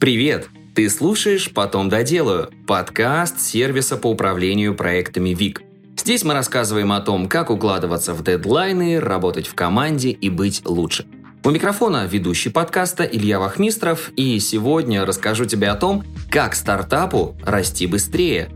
Привет! Ты слушаешь «Потом доделаю» – подкаст сервиса по управлению проектами ВИК. Здесь мы рассказываем о том, как укладываться в дедлайны, работать в команде и быть лучше. У микрофона ведущий подкаста Илья Вахмистров, и сегодня расскажу тебе о том, как стартапу расти быстрее.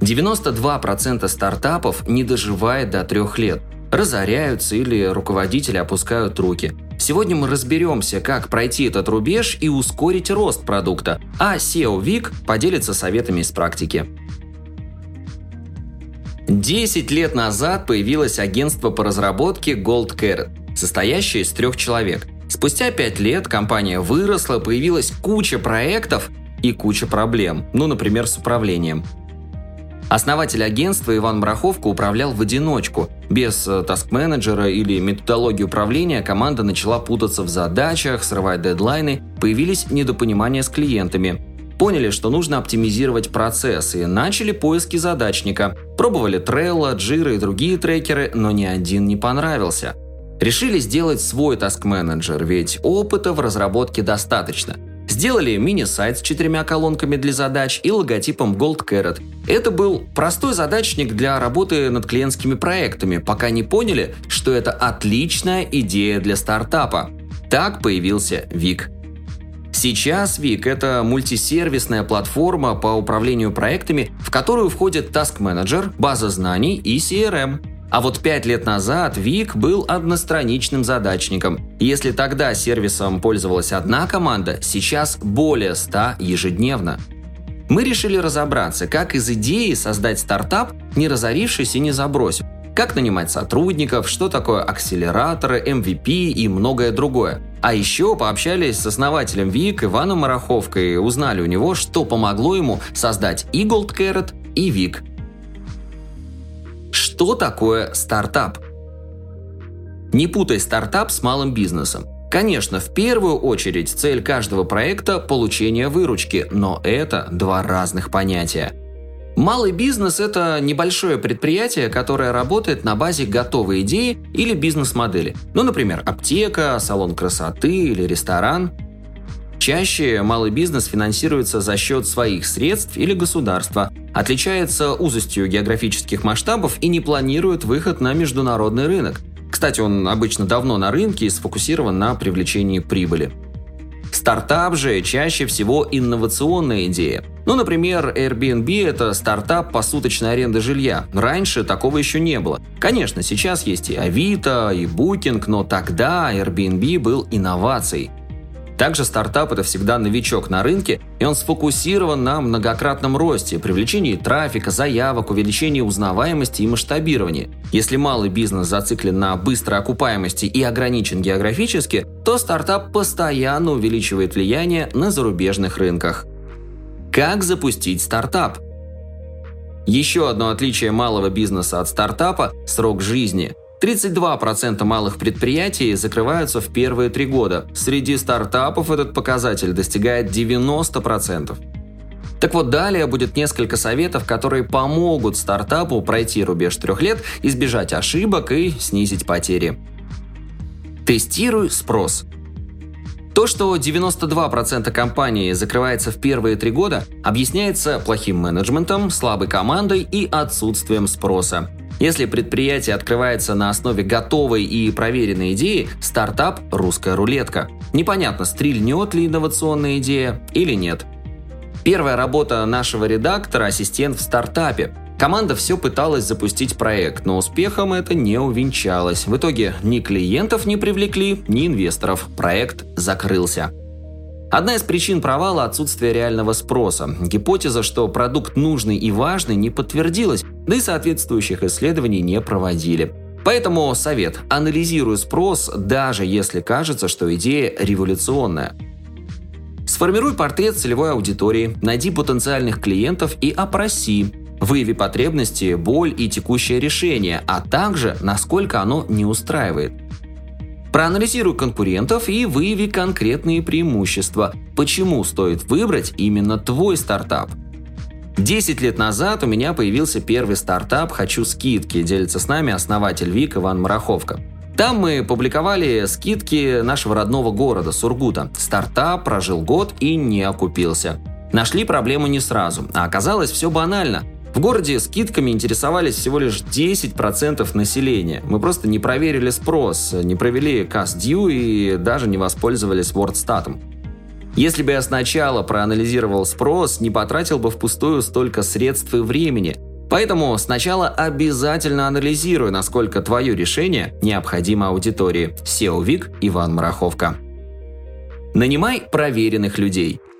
92% стартапов не доживает до трех лет, разоряются или руководители опускают руки – Сегодня мы разберемся, как пройти этот рубеж и ускорить рост продукта, а SEO Вик поделится советами из практики. 10 лет назад появилось агентство по разработке Gold Carrot, состоящее из трех человек. Спустя 5 лет компания выросла, появилась куча проектов и куча проблем, ну, например, с управлением – Основатель агентства Иван Браховка управлял в одиночку. Без э, таск-менеджера или методологии управления команда начала путаться в задачах, срывать дедлайны, появились недопонимания с клиентами. Поняли, что нужно оптимизировать процессы и начали поиски задачника. Пробовали Trello, Jira и другие трекеры, но ни один не понравился. Решили сделать свой таск-менеджер, ведь опыта в разработке достаточно – Сделали мини-сайт с четырьмя колонками для задач и логотипом Gold Carrot. Это был простой задачник для работы над клиентскими проектами, пока не поняли, что это отличная идея для стартапа. Так появился Вик. Сейчас Вик – это мультисервисная платформа по управлению проектами, в которую входит Task Manager, база знаний и CRM – а вот пять лет назад Вик был одностраничным задачником. Если тогда сервисом пользовалась одна команда, сейчас более 100 ежедневно. Мы решили разобраться, как из идеи создать стартап, не разорившись и не забросив. Как нанимать сотрудников, что такое акселераторы, MVP и многое другое. А еще пообщались с основателем ВИК Иваном Мараховкой и узнали у него, что помогло ему создать и Gold Carrot, и ВИК – что такое стартап? Не путай стартап с малым бизнесом. Конечно, в первую очередь цель каждого проекта – получение выручки, но это два разных понятия. Малый бизнес – это небольшое предприятие, которое работает на базе готовой идеи или бизнес-модели. Ну, например, аптека, салон красоты или ресторан. Чаще малый бизнес финансируется за счет своих средств или государства, отличается узостью географических масштабов и не планирует выход на международный рынок. Кстати, он обычно давно на рынке и сфокусирован на привлечении прибыли. Стартап же чаще всего инновационная идея. Ну, например, Airbnb – это стартап по суточной аренде жилья. Раньше такого еще не было. Конечно, сейчас есть и Авито, и Booking, но тогда Airbnb был инновацией – также стартап – это всегда новичок на рынке, и он сфокусирован на многократном росте, привлечении трафика, заявок, увеличении узнаваемости и масштабировании. Если малый бизнес зациклен на быстрой окупаемости и ограничен географически, то стартап постоянно увеличивает влияние на зарубежных рынках. Как запустить стартап? Еще одно отличие малого бизнеса от стартапа – срок жизни – 32% малых предприятий закрываются в первые три года. Среди стартапов этот показатель достигает 90%. Так вот, далее будет несколько советов, которые помогут стартапу пройти рубеж трех лет, избежать ошибок и снизить потери. Тестируй спрос. То, что 92% компаний закрывается в первые три года, объясняется плохим менеджментом, слабой командой и отсутствием спроса. Если предприятие открывается на основе готовой и проверенной идеи, стартап – русская рулетка. Непонятно, стрельнет ли инновационная идея или нет. Первая работа нашего редактора – ассистент в стартапе. Команда все пыталась запустить проект, но успехом это не увенчалось. В итоге ни клиентов не привлекли, ни инвесторов. Проект закрылся. Одна из причин провала – отсутствие реального спроса. Гипотеза, что продукт нужный и важный, не подтвердилась, да и соответствующих исследований не проводили. Поэтому совет – анализируй спрос, даже если кажется, что идея революционная. Сформируй портрет целевой аудитории, найди потенциальных клиентов и опроси. Выяви потребности, боль и текущее решение, а также насколько оно не устраивает. Проанализируй конкурентов и выяви конкретные преимущества, почему стоит выбрать именно твой стартап. 10 лет назад у меня появился первый стартап «Хочу скидки», делится с нами основатель ВИК Иван Мараховка. Там мы публиковали скидки нашего родного города, Сургута. Стартап прожил год и не окупился. Нашли проблему не сразу, а оказалось все банально. В городе скидками интересовались всего лишь 10% населения. Мы просто не проверили спрос, не провели CastDue и даже не воспользовались WordStat. Если бы я сначала проанализировал спрос, не потратил бы впустую столько средств и времени. Поэтому сначала обязательно анализируй, насколько твое решение необходимо аудитории. SEO Вик, Иван Мараховка. Нанимай проверенных людей –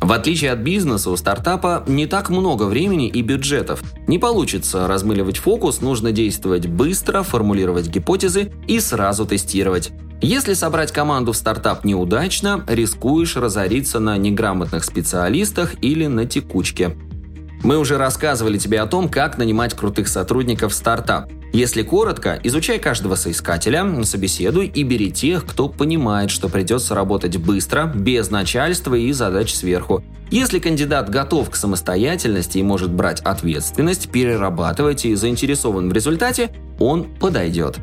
в отличие от бизнеса, у стартапа не так много времени и бюджетов. Не получится размыливать фокус, нужно действовать быстро, формулировать гипотезы и сразу тестировать. Если собрать команду в стартап неудачно, рискуешь разориться на неграмотных специалистах или на текучке. Мы уже рассказывали тебе о том, как нанимать крутых сотрудников в стартап. Если коротко, изучай каждого соискателя, собеседуй и бери тех, кто понимает, что придется работать быстро, без начальства и задач сверху. Если кандидат готов к самостоятельности и может брать ответственность, перерабатывать и заинтересован в результате, он подойдет.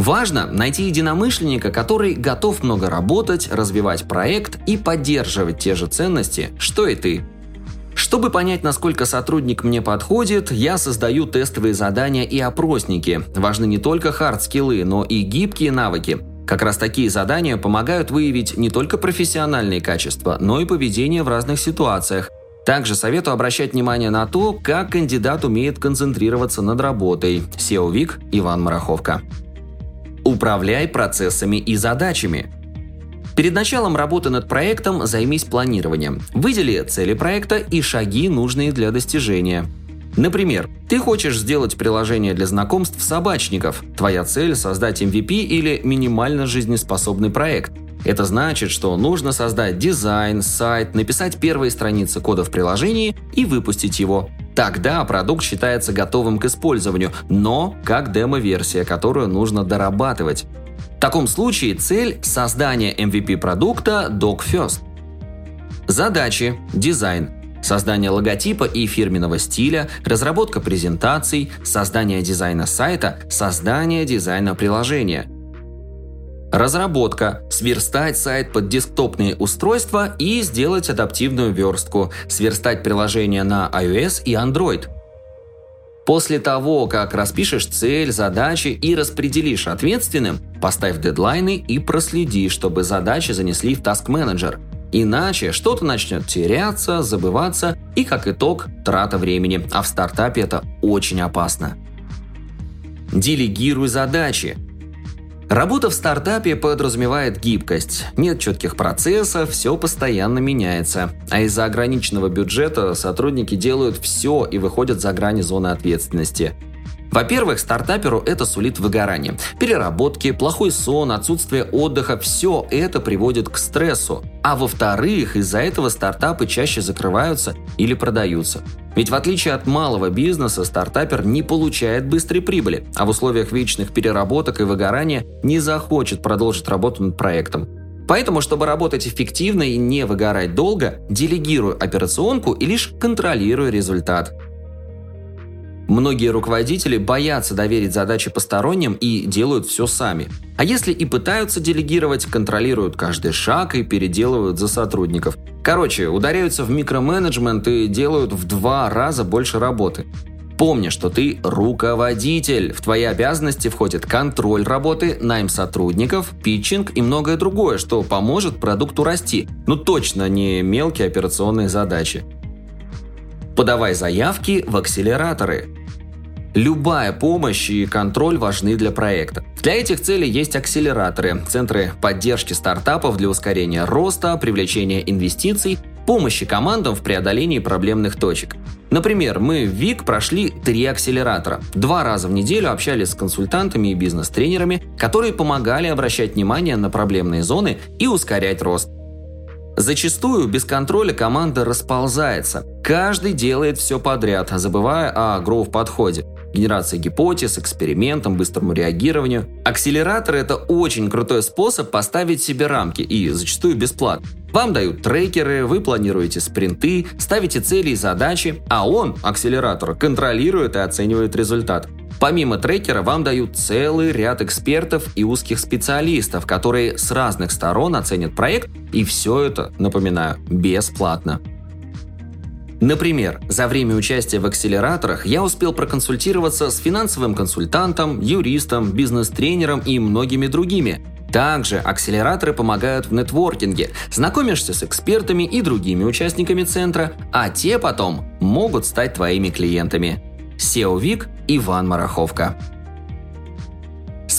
Важно найти единомышленника, который готов много работать, развивать проект и поддерживать те же ценности, что и ты. Чтобы понять, насколько сотрудник мне подходит, я создаю тестовые задания и опросники. Важны не только хард-скиллы, но и гибкие навыки. Как раз такие задания помогают выявить не только профессиональные качества, но и поведение в разных ситуациях. Также советую обращать внимание на то, как кандидат умеет концентрироваться над работой. SEO Вик, Иван Мараховка. Управляй процессами и задачами. Перед началом работы над проектом займись планированием. Выдели цели проекта и шаги, нужные для достижения. Например, ты хочешь сделать приложение для знакомств собачников. Твоя цель – создать MVP или минимально жизнеспособный проект. Это значит, что нужно создать дизайн, сайт, написать первые страницы кода в приложении и выпустить его. Тогда продукт считается готовым к использованию, но как демо-версия, которую нужно дорабатывать. В таком случае цель – создание MVP продукта Dog First. Задачи – дизайн, создание логотипа и фирменного стиля, разработка презентаций, создание дизайна сайта, создание дизайна приложения. Разработка – сверстать сайт под десктопные устройства и сделать адаптивную верстку, сверстать приложение на iOS и Android – После того, как распишешь цель, задачи и распределишь ответственным, поставь дедлайны и проследи, чтобы задачи занесли в Task Manager. Иначе что-то начнет теряться, забываться и, как итог, трата времени. А в стартапе это очень опасно. Делегируй задачи. Работа в стартапе подразумевает гибкость. Нет четких процессов, все постоянно меняется. А из-за ограниченного бюджета сотрудники делают все и выходят за грани зоны ответственности. Во-первых, стартаперу это сулит выгорание. Переработки, плохой сон, отсутствие отдыха – все это приводит к стрессу. А во-вторых, из-за этого стартапы чаще закрываются или продаются. Ведь в отличие от малого бизнеса, стартапер не получает быстрой прибыли, а в условиях вечных переработок и выгорания не захочет продолжить работу над проектом. Поэтому, чтобы работать эффективно и не выгорать долго, делегирую операционку и лишь контролирую результат. Многие руководители боятся доверить задачи посторонним и делают все сами. А если и пытаются делегировать, контролируют каждый шаг и переделывают за сотрудников. Короче, ударяются в микроменеджмент и делают в два раза больше работы. Помни, что ты руководитель. В твои обязанности входит контроль работы, найм сотрудников, питчинг и многое другое, что поможет продукту расти. Ну точно не мелкие операционные задачи. Подавай заявки в акселераторы. Любая помощь и контроль важны для проекта. Для этих целей есть акселераторы, центры поддержки стартапов для ускорения роста, привлечения инвестиций, помощи командам в преодолении проблемных точек. Например, мы в ВИК прошли три акселератора. Два раза в неделю общались с консультантами и бизнес-тренерами, которые помогали обращать внимание на проблемные зоны и ускорять рост. Зачастую без контроля команда расползается. Каждый делает все подряд, забывая о гроув-подходе генерации гипотез, экспериментам, быстрому реагированию. Акселератор – это очень крутой способ поставить себе рамки и зачастую бесплатно. Вам дают трекеры, вы планируете спринты, ставите цели и задачи, а он, акселератор, контролирует и оценивает результат. Помимо трекера вам дают целый ряд экспертов и узких специалистов, которые с разных сторон оценят проект, и все это, напоминаю, бесплатно. Например, за время участия в акселераторах я успел проконсультироваться с финансовым консультантом, юристом, бизнес-тренером и многими другими. Также акселераторы помогают в нетворкинге, знакомишься с экспертами и другими участниками центра, а те потом могут стать твоими клиентами. SEO Вик Иван Мараховка.